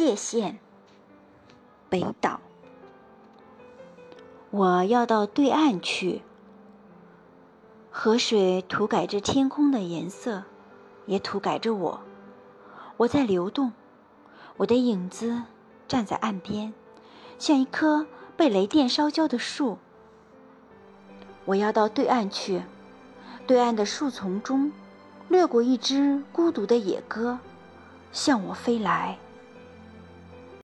界限，北岛。我要到对岸去。河水涂改着天空的颜色，也涂改着我。我在流动，我的影子站在岸边，像一棵被雷电烧焦的树。我要到对岸去，对岸的树丛中掠过一只孤独的野鸽向我飞来。